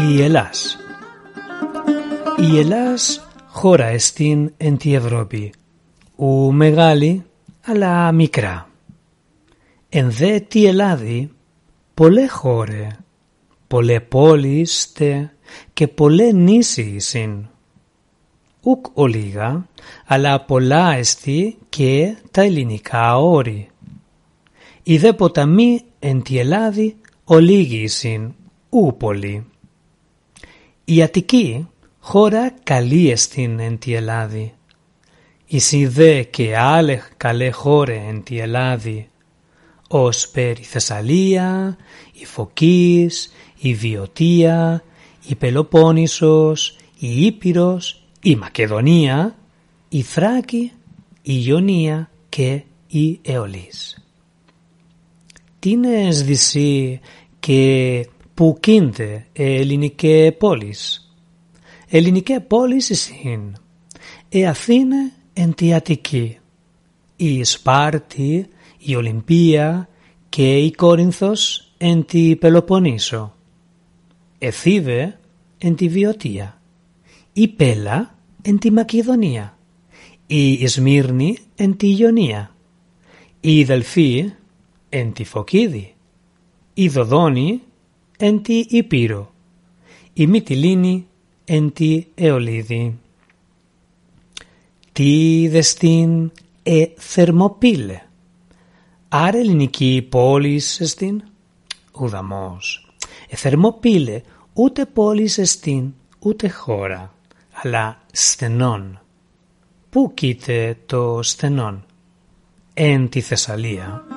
η Ελλάς. Η Ελλάς χώρα εστίν εν τη Ευρώπη, ου μεγάλη αλλά μικρά. Εν δε τη Ελλάδη πολλέ χώρε, πολλέ πόλεις και πολλέ νήσι συν. Ουκ ολίγα, αλλά πολλά εστί και τα ελληνικά όρη. Οι δε ποταμοί εν τη Ελλάδη ολίγοι συν, ου πολύ. Η Αττική χώρα καλή εστίν εν τη Ελλάδη. Η δε και άλλε καλέ χώρε εν τη Ελλάδη, ως περί Θεσσαλία, η Φωκής, η Βιωτία, η Πελοπόννησος, η Ήπειρος, η Μακεδονία, η Θράκη, η Ιωνία και η Αιωλής. Τίνες δυσί και που κίντε ελληνικέ πόλεις. Ελληνικέ πόλεις εισήν. Ε Αθήνε εν τη Αττική. Η Σπάρτη, η Ολυμπία και η Κόρινθος εν τη Πελοποννήσο. Εθίβε εν τη Βιωτία. Η Πέλα εν τη Μακεδονία. Η Σμύρνη εν τη Ιωνία. Η Δελφή εν τη Φωκίδη. Η Δοδόνη εν τη Υπήρο, η Μυτιλίνη εν τη Εολίδη. Τι δεστήν ε θερμοπύλε; Άρα ελληνική πόλη εστίν, ουδαμός. Ε θερμοπύλε ούτε πόλη εστίν, ούτε χώρα, αλλά στενών. Πού κοίται το στενών, εν τη Θεσσαλία.